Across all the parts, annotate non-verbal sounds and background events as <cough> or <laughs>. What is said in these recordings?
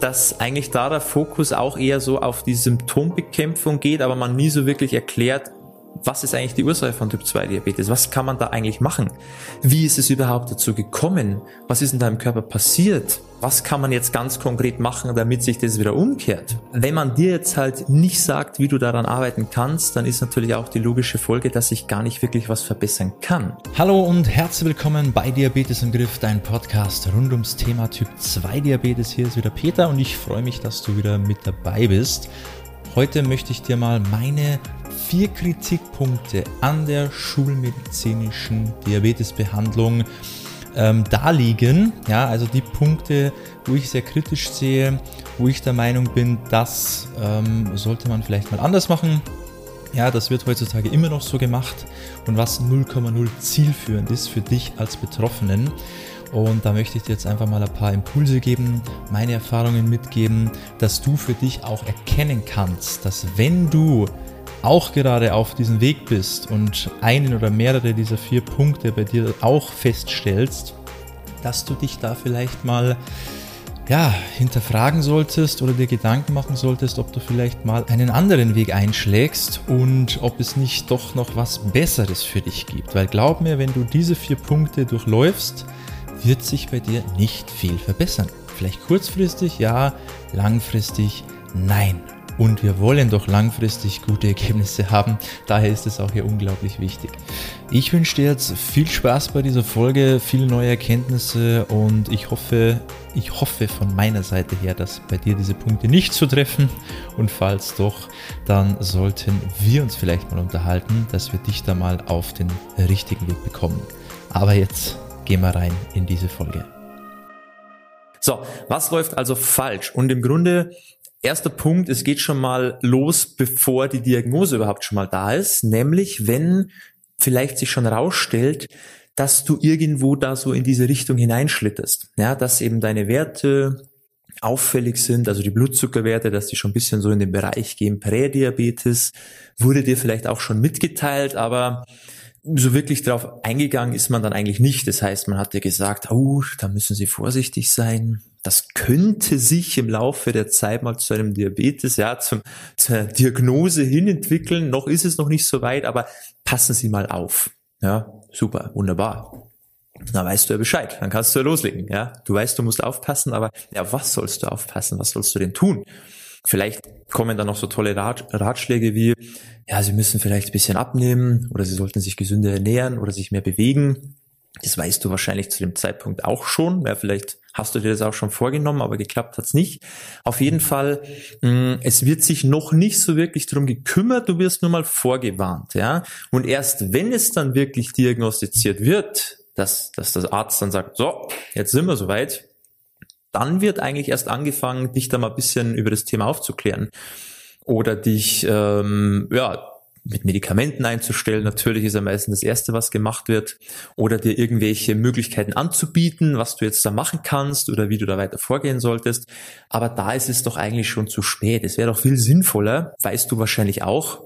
dass eigentlich da der Fokus auch eher so auf die Symptombekämpfung geht, aber man nie so wirklich erklärt, was ist eigentlich die Ursache von Typ 2 Diabetes? Was kann man da eigentlich machen? Wie ist es überhaupt dazu gekommen? Was ist in deinem Körper passiert? Was kann man jetzt ganz konkret machen, damit sich das wieder umkehrt? Wenn man dir jetzt halt nicht sagt, wie du daran arbeiten kannst, dann ist natürlich auch die logische Folge, dass sich gar nicht wirklich was verbessern kann. Hallo und herzlich willkommen bei Diabetes im Griff, dein Podcast rund ums Thema Typ 2 Diabetes. Hier ist wieder Peter und ich freue mich, dass du wieder mit dabei bist. Heute möchte ich dir mal meine vier Kritikpunkte an der schulmedizinischen Diabetesbehandlung ähm, darlegen. Ja, also die Punkte, wo ich sehr kritisch sehe, wo ich der Meinung bin, das ähm, sollte man vielleicht mal anders machen. Ja, das wird heutzutage immer noch so gemacht und was 0,0 zielführend ist für dich als Betroffenen. Und da möchte ich dir jetzt einfach mal ein paar Impulse geben, meine Erfahrungen mitgeben, dass du für dich auch erkennen kannst, dass wenn du auch gerade auf diesem Weg bist und einen oder mehrere dieser vier Punkte bei dir auch feststellst, dass du dich da vielleicht mal ja, hinterfragen solltest oder dir Gedanken machen solltest, ob du vielleicht mal einen anderen Weg einschlägst und ob es nicht doch noch was Besseres für dich gibt. Weil glaub mir, wenn du diese vier Punkte durchläufst, wird sich bei dir nicht viel verbessern. Vielleicht kurzfristig ja, langfristig nein. Und wir wollen doch langfristig gute Ergebnisse haben. Daher ist es auch hier unglaublich wichtig. Ich wünsche dir jetzt viel Spaß bei dieser Folge, viele neue Erkenntnisse und ich hoffe, ich hoffe von meiner Seite her, dass bei dir diese Punkte nicht zu treffen. Und falls doch, dann sollten wir uns vielleicht mal unterhalten, dass wir dich da mal auf den richtigen Weg bekommen. Aber jetzt gehen wir rein in diese Folge. So, was läuft also falsch? Und im Grunde, erster Punkt, es geht schon mal los, bevor die Diagnose überhaupt schon mal da ist, nämlich wenn vielleicht sich schon rausstellt, dass du irgendwo da so in diese Richtung hineinschlitterst. Ja, dass eben deine Werte auffällig sind, also die Blutzuckerwerte, dass die schon ein bisschen so in den Bereich gehen, Prädiabetes, wurde dir vielleicht auch schon mitgeteilt, aber so wirklich darauf eingegangen ist man dann eigentlich nicht. Das heißt, man hatte gesagt, oh, da müssen Sie vorsichtig sein. Das könnte sich im Laufe der Zeit mal zu einem Diabetes, ja, zum, zur Diagnose hin entwickeln. Noch ist es noch nicht so weit, aber passen Sie mal auf. Ja, super, wunderbar. Dann weißt du ja Bescheid. Dann kannst du ja loslegen. Ja, du weißt, du musst aufpassen, aber ja, was sollst du aufpassen? Was sollst du denn tun? Vielleicht kommen dann noch so tolle Rat, Ratschläge wie, ja, Sie müssen vielleicht ein bisschen abnehmen oder Sie sollten sich gesünder ernähren oder sich mehr bewegen. Das weißt du wahrscheinlich zu dem Zeitpunkt auch schon. Ja, vielleicht hast du dir das auch schon vorgenommen, aber geklappt hat's nicht. Auf jeden Fall, mm, es wird sich noch nicht so wirklich darum gekümmert, du wirst nur mal vorgewarnt, ja. Und erst wenn es dann wirklich diagnostiziert wird, dass, dass das Arzt dann sagt, so, jetzt sind wir soweit, dann wird eigentlich erst angefangen, dich da mal ein bisschen über das Thema aufzuklären. Oder dich, ähm, ja, mit Medikamenten einzustellen. Natürlich ist am meisten das Erste, was gemacht wird. Oder dir irgendwelche Möglichkeiten anzubieten, was du jetzt da machen kannst oder wie du da weiter vorgehen solltest. Aber da ist es doch eigentlich schon zu spät. Es wäre doch viel sinnvoller, weißt du wahrscheinlich auch,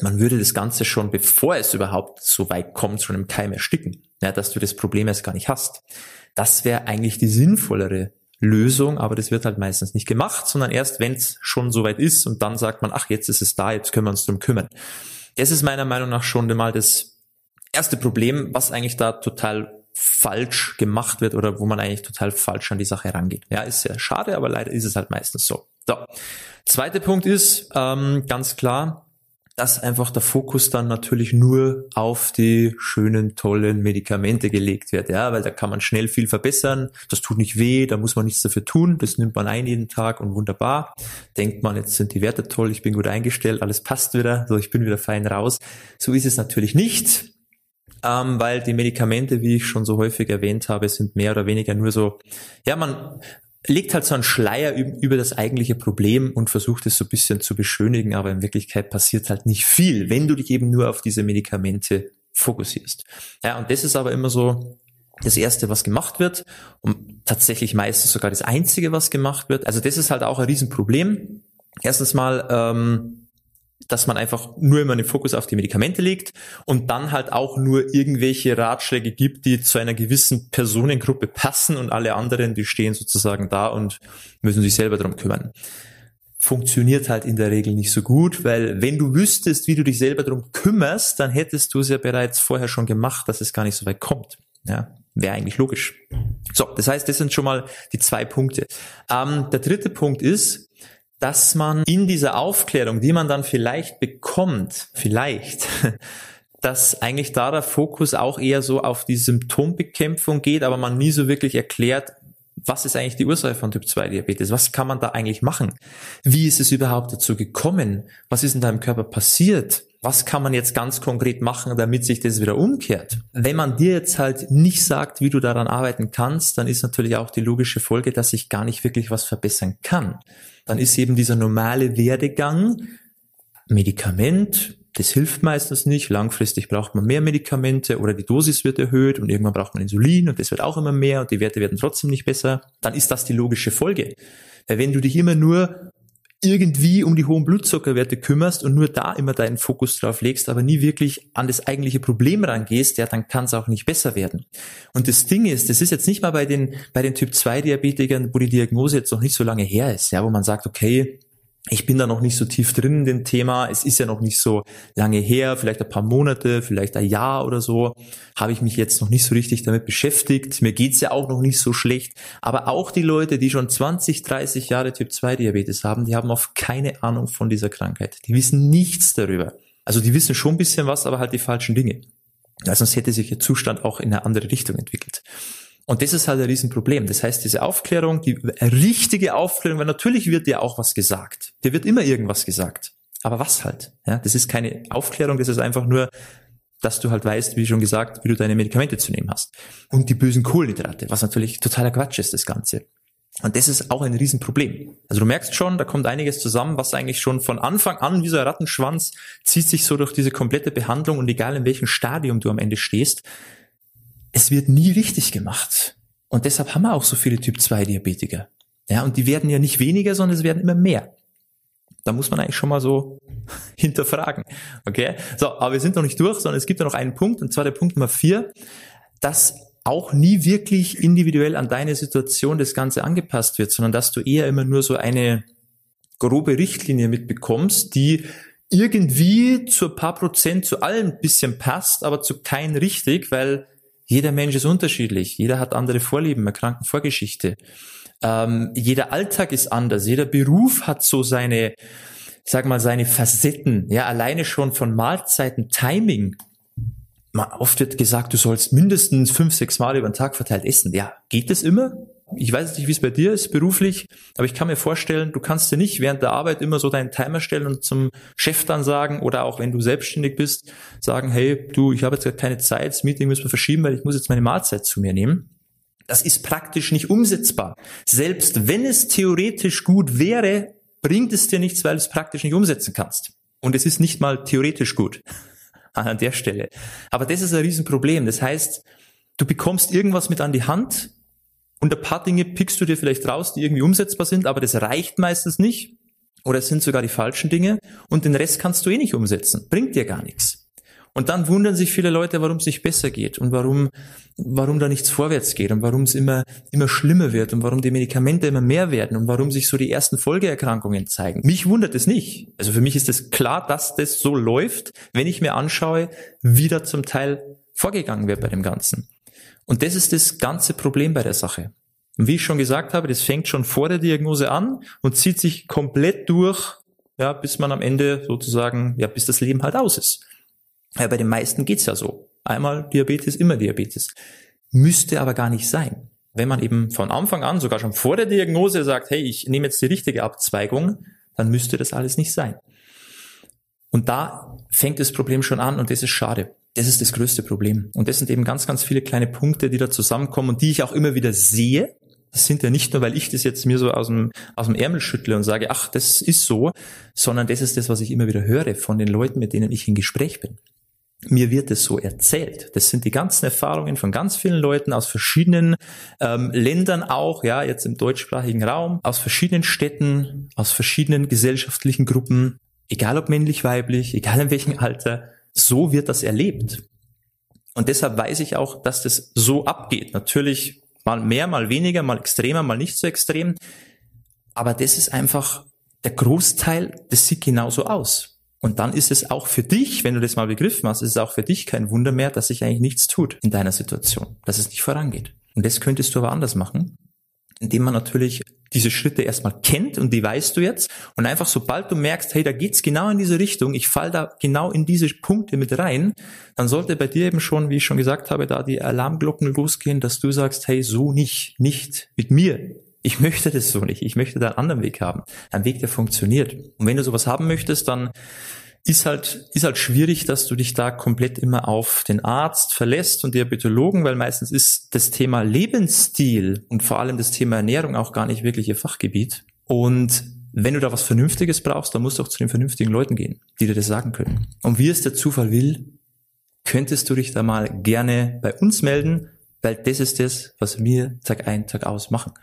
man würde das Ganze schon, bevor es überhaupt so weit kommt, schon im Keim ersticken. Ja, dass du das Problem erst gar nicht hast. Das wäre eigentlich die sinnvollere Lösung, aber das wird halt meistens nicht gemacht, sondern erst wenn es schon soweit ist und dann sagt man, ach, jetzt ist es da, jetzt können wir uns drum kümmern. Das ist meiner Meinung nach schon mal das erste Problem, was eigentlich da total falsch gemacht wird oder wo man eigentlich total falsch an die Sache rangeht. Ja, ist sehr schade, aber leider ist es halt meistens so. So. Zweiter Punkt ist ähm, ganz klar, dass einfach der Fokus dann natürlich nur auf die schönen, tollen Medikamente gelegt wird, ja, weil da kann man schnell viel verbessern, das tut nicht weh, da muss man nichts dafür tun, das nimmt man ein jeden Tag und wunderbar. Denkt man, jetzt sind die Werte toll, ich bin gut eingestellt, alles passt wieder, so ich bin wieder fein raus. So ist es natürlich nicht, ähm, weil die Medikamente, wie ich schon so häufig erwähnt habe, sind mehr oder weniger nur so, ja, man legt halt so einen Schleier über das eigentliche Problem und versucht es so ein bisschen zu beschönigen, aber in Wirklichkeit passiert halt nicht viel, wenn du dich eben nur auf diese Medikamente fokussierst. Ja, und das ist aber immer so das erste, was gemacht wird und tatsächlich meistens sogar das einzige, was gemacht wird. Also das ist halt auch ein Riesenproblem. Erstens mal, ähm, dass man einfach nur immer den Fokus auf die Medikamente legt und dann halt auch nur irgendwelche Ratschläge gibt, die zu einer gewissen Personengruppe passen und alle anderen, die stehen sozusagen da und müssen sich selber darum kümmern. Funktioniert halt in der Regel nicht so gut, weil wenn du wüsstest, wie du dich selber darum kümmerst, dann hättest du es ja bereits vorher schon gemacht, dass es gar nicht so weit kommt. Ja, wäre eigentlich logisch. So, das heißt, das sind schon mal die zwei Punkte. Ähm, der dritte Punkt ist, dass man in dieser Aufklärung, die man dann vielleicht bekommt, vielleicht, <laughs> dass eigentlich da der Fokus auch eher so auf die Symptombekämpfung geht, aber man nie so wirklich erklärt, was ist eigentlich die Ursache von Typ 2 Diabetes? Was kann man da eigentlich machen? Wie ist es überhaupt dazu gekommen? Was ist in deinem Körper passiert? Was kann man jetzt ganz konkret machen, damit sich das wieder umkehrt? Wenn man dir jetzt halt nicht sagt, wie du daran arbeiten kannst, dann ist natürlich auch die logische Folge, dass sich gar nicht wirklich was verbessern kann dann ist eben dieser normale Werdegang Medikament, das hilft meistens nicht. Langfristig braucht man mehr Medikamente oder die Dosis wird erhöht und irgendwann braucht man Insulin und das wird auch immer mehr und die Werte werden trotzdem nicht besser. Dann ist das die logische Folge. Weil wenn du dich immer nur irgendwie um die hohen Blutzuckerwerte kümmerst und nur da immer deinen Fokus drauf legst, aber nie wirklich an das eigentliche Problem rangehst, ja, dann kann es auch nicht besser werden. Und das Ding ist, das ist jetzt nicht mal bei den, bei den Typ 2 Diabetikern, wo die Diagnose jetzt noch nicht so lange her ist, ja, wo man sagt, okay, ich bin da noch nicht so tief drin in dem Thema. Es ist ja noch nicht so lange her, vielleicht ein paar Monate, vielleicht ein Jahr oder so, habe ich mich jetzt noch nicht so richtig damit beschäftigt. Mir geht's ja auch noch nicht so schlecht. Aber auch die Leute, die schon 20, 30 Jahre Typ 2 Diabetes haben, die haben oft keine Ahnung von dieser Krankheit. Die wissen nichts darüber. Also die wissen schon ein bisschen was, aber halt die falschen Dinge. Sonst hätte sich ihr Zustand auch in eine andere Richtung entwickelt. Und das ist halt ein Riesenproblem. Das heißt, diese Aufklärung, die richtige Aufklärung, weil natürlich wird dir auch was gesagt. Dir wird immer irgendwas gesagt. Aber was halt? Ja, das ist keine Aufklärung, das ist einfach nur, dass du halt weißt, wie schon gesagt, wie du deine Medikamente zu nehmen hast. Und die bösen Kohlenhydrate, was natürlich totaler Quatsch ist, das Ganze. Und das ist auch ein Riesenproblem. Also du merkst schon, da kommt einiges zusammen, was eigentlich schon von Anfang an wie so ein Rattenschwanz zieht sich so durch diese komplette Behandlung und egal in welchem Stadium du am Ende stehst, es wird nie richtig gemacht. Und deshalb haben wir auch so viele Typ 2 Diabetiker. Ja, und die werden ja nicht weniger, sondern es werden immer mehr. Da muss man eigentlich schon mal so <laughs> hinterfragen. Okay? So, aber wir sind noch nicht durch, sondern es gibt ja noch einen Punkt, und zwar der Punkt Nummer vier, dass auch nie wirklich individuell an deine Situation das Ganze angepasst wird, sondern dass du eher immer nur so eine grobe Richtlinie mitbekommst, die irgendwie zu ein paar Prozent zu allen ein bisschen passt, aber zu kein richtig, weil jeder Mensch ist unterschiedlich, jeder hat andere Vorlieben, eine Krankenvorgeschichte. Ähm, jeder Alltag ist anders, jeder Beruf hat so seine, sag mal, seine Facetten. Ja, alleine schon von Mahlzeiten, Timing. Oft wird gesagt, du sollst mindestens fünf, sechs Mal über den Tag verteilt essen. Ja, geht das immer? Ich weiß nicht, wie es bei dir ist beruflich, aber ich kann mir vorstellen, du kannst dir nicht während der Arbeit immer so deinen Timer stellen und zum Chef dann sagen oder auch wenn du selbstständig bist, sagen, hey, du, ich habe jetzt keine Zeit, das Meeting müssen wir verschieben, weil ich muss jetzt meine Mahlzeit zu mir nehmen. Das ist praktisch nicht umsetzbar. Selbst wenn es theoretisch gut wäre, bringt es dir nichts, weil du es praktisch nicht umsetzen kannst. Und es ist nicht mal theoretisch gut <laughs> an der Stelle. Aber das ist ein Riesenproblem. Das heißt, du bekommst irgendwas mit an die Hand, und ein paar Dinge pickst du dir vielleicht raus, die irgendwie umsetzbar sind, aber das reicht meistens nicht. Oder es sind sogar die falschen Dinge. Und den Rest kannst du eh nicht umsetzen. Bringt dir gar nichts. Und dann wundern sich viele Leute, warum es nicht besser geht und warum, warum da nichts vorwärts geht und warum es immer, immer schlimmer wird und warum die Medikamente immer mehr werden und warum sich so die ersten Folgeerkrankungen zeigen. Mich wundert es nicht. Also für mich ist es das klar, dass das so läuft, wenn ich mir anschaue, wie da zum Teil vorgegangen wird bei dem Ganzen. Und das ist das ganze Problem bei der Sache. Und wie ich schon gesagt habe, das fängt schon vor der Diagnose an und zieht sich komplett durch, ja, bis man am Ende sozusagen, ja, bis das Leben halt aus ist. Ja, bei den meisten geht's ja so. Einmal Diabetes, immer Diabetes. Müsste aber gar nicht sein. Wenn man eben von Anfang an, sogar schon vor der Diagnose sagt, hey, ich nehme jetzt die richtige Abzweigung, dann müsste das alles nicht sein. Und da fängt das Problem schon an und das ist schade. Das ist das größte Problem. Und das sind eben ganz, ganz viele kleine Punkte, die da zusammenkommen und die ich auch immer wieder sehe. Das sind ja nicht nur, weil ich das jetzt mir so aus dem, aus dem Ärmel schüttle und sage, ach, das ist so, sondern das ist das, was ich immer wieder höre von den Leuten, mit denen ich in Gespräch bin. Mir wird es so erzählt. Das sind die ganzen Erfahrungen von ganz vielen Leuten aus verschiedenen ähm, Ländern auch, ja, jetzt im deutschsprachigen Raum, aus verschiedenen Städten, aus verschiedenen gesellschaftlichen Gruppen, egal ob männlich, weiblich, egal in welchem Alter, so wird das erlebt. Und deshalb weiß ich auch, dass das so abgeht. Natürlich mal mehr, mal weniger, mal extremer, mal nicht so extrem. Aber das ist einfach der Großteil, das sieht genauso aus. Und dann ist es auch für dich, wenn du das mal begriffen hast, ist es auch für dich kein Wunder mehr, dass sich eigentlich nichts tut in deiner Situation, dass es nicht vorangeht. Und das könntest du aber anders machen, indem man natürlich diese Schritte erstmal kennt und die weißt du jetzt und einfach sobald du merkst, hey, da geht's genau in diese Richtung, ich fall da genau in diese Punkte mit rein, dann sollte bei dir eben schon, wie ich schon gesagt habe, da die Alarmglocken losgehen, dass du sagst, hey, so nicht, nicht mit mir. Ich möchte das so nicht. Ich möchte da einen anderen Weg haben. Ein Weg, der funktioniert. Und wenn du sowas haben möchtest, dann ist halt, ist halt schwierig, dass du dich da komplett immer auf den Arzt verlässt und Diabetologen, weil meistens ist das Thema Lebensstil und vor allem das Thema Ernährung auch gar nicht wirklich ihr Fachgebiet. Und wenn du da was Vernünftiges brauchst, dann musst du auch zu den vernünftigen Leuten gehen, die dir das sagen können. Und wie es der Zufall will, könntest du dich da mal gerne bei uns melden, weil das ist das, was wir Tag ein, Tag aus machen.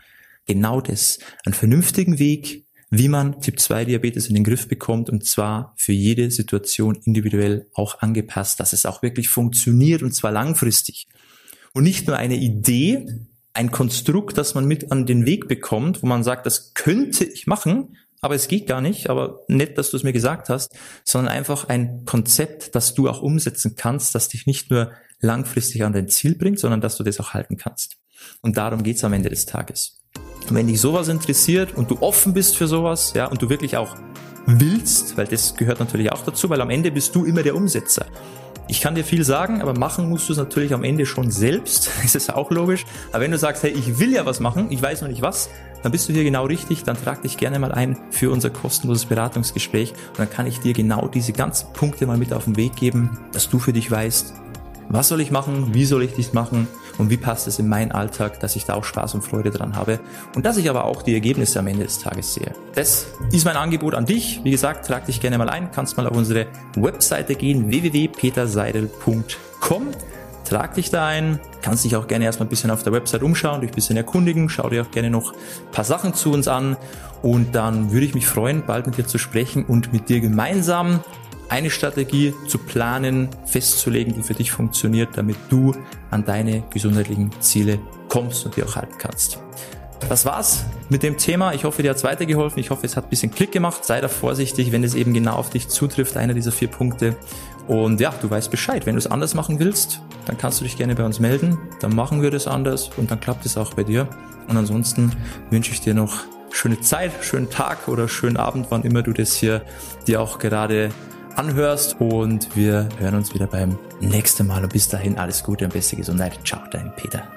Genau das. Einen vernünftigen Weg, wie man Typ-2-Diabetes in den Griff bekommt und zwar für jede Situation individuell auch angepasst, dass es auch wirklich funktioniert und zwar langfristig. Und nicht nur eine Idee, ein Konstrukt, das man mit an den Weg bekommt, wo man sagt, das könnte ich machen, aber es geht gar nicht, aber nett, dass du es mir gesagt hast, sondern einfach ein Konzept, das du auch umsetzen kannst, das dich nicht nur langfristig an dein Ziel bringt, sondern dass du das auch halten kannst. Und darum geht's am Ende des Tages. Und wenn dich sowas interessiert und du offen bist für sowas, ja, und du wirklich auch willst, weil das gehört natürlich auch dazu, weil am Ende bist du immer der Umsetzer. Ich kann dir viel sagen, aber machen musst du es natürlich am Ende schon selbst. <laughs> Das ist auch logisch. Aber wenn du sagst, hey, ich will ja was machen, ich weiß noch nicht was, dann bist du hier genau richtig. Dann trag dich gerne mal ein für unser kostenloses Beratungsgespräch. Und dann kann ich dir genau diese ganzen Punkte mal mit auf den Weg geben, dass du für dich weißt, was soll ich machen, wie soll ich dies machen und wie passt es in meinen Alltag, dass ich da auch Spaß und Freude dran habe und dass ich aber auch die Ergebnisse am Ende des Tages sehe. Das ist mein Angebot an dich. Wie gesagt, trag dich gerne mal ein, kannst mal auf unsere Webseite gehen, www.peterseidel.com. Trag dich da ein, kannst dich auch gerne erstmal ein bisschen auf der Website umschauen, dich ein bisschen erkundigen, schau dir auch gerne noch ein paar Sachen zu uns an und dann würde ich mich freuen, bald mit dir zu sprechen und mit dir gemeinsam eine Strategie zu planen, festzulegen, die für dich funktioniert, damit du an deine gesundheitlichen Ziele kommst und die auch halten kannst. Das war's mit dem Thema. Ich hoffe, dir hat's weitergeholfen. Ich hoffe, es hat ein bisschen Klick gemacht. Sei da vorsichtig, wenn es eben genau auf dich zutrifft, einer dieser vier Punkte. Und ja, du weißt Bescheid. Wenn du es anders machen willst, dann kannst du dich gerne bei uns melden. Dann machen wir das anders und dann klappt es auch bei dir. Und ansonsten wünsche ich dir noch schöne Zeit, schönen Tag oder schönen Abend, wann immer du das hier dir auch gerade anhörst und wir hören uns wieder beim nächsten Mal und bis dahin alles Gute und beste Gesundheit. Ciao, dein Peter.